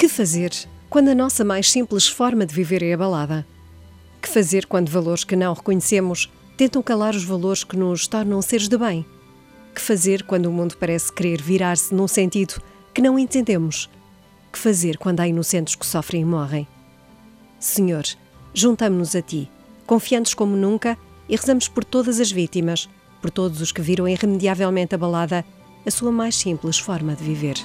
Que fazer quando a nossa mais simples forma de viver é abalada? Que fazer quando valores que não reconhecemos tentam calar os valores que nos tornam seres de bem? Que fazer quando o mundo parece querer virar-se num sentido que não entendemos? Que fazer quando há inocentes que sofrem e morrem? Senhor, juntamo-nos a Ti, confiantes como nunca, e rezamos por todas as vítimas, por todos os que viram irremediavelmente abalada a sua mais simples forma de viver.